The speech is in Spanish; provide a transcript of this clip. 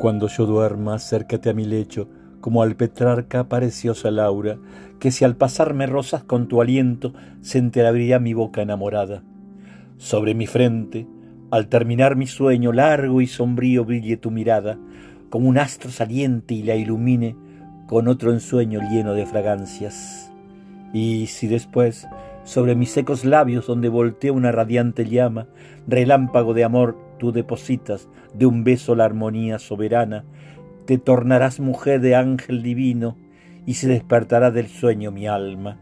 Cuando yo duerma, acércate a mi lecho, como al Petrarca preciosa Laura, que si al pasar me rozas con tu aliento, se entreabriría mi boca enamorada. Sobre mi frente, al terminar mi sueño, largo y sombrío brille tu mirada, como un astro saliente y la ilumine con otro ensueño lleno de fragancias. Y si después, sobre mis secos labios donde voltea una radiante llama, relámpago de amor tú depositas de un beso la armonía soberana, te tornarás mujer de ángel divino y se despertará del sueño mi alma